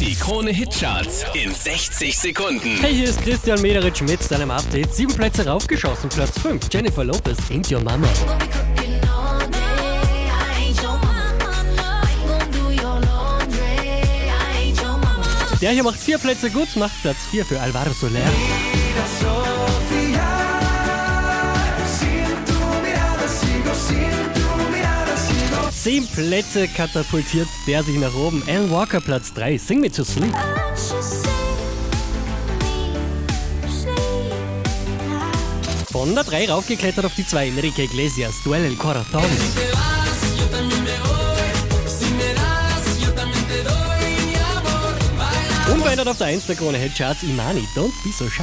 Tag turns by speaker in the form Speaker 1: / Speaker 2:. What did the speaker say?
Speaker 1: Die Krone Hitcharts in 60 Sekunden.
Speaker 2: Hey, hier ist Christian Mederitsch mit seinem Update. Sieben Plätze raufgeschossen, Platz 5. Jennifer Lopez, ain't your mama. Der hier macht vier Plätze gut, macht Platz 4 für Alvaro Soler. Zehn Plätze katapultiert der sich nach oben. Alan Walker, Platz 3. Sing Me to Sleep. Von der 3 raufgeklettert auf die 2. Enrique Iglesias, Duel El Corazón. Unverändert auf der 1 der Krone Hitcharts Imani, Don't Be So Shy.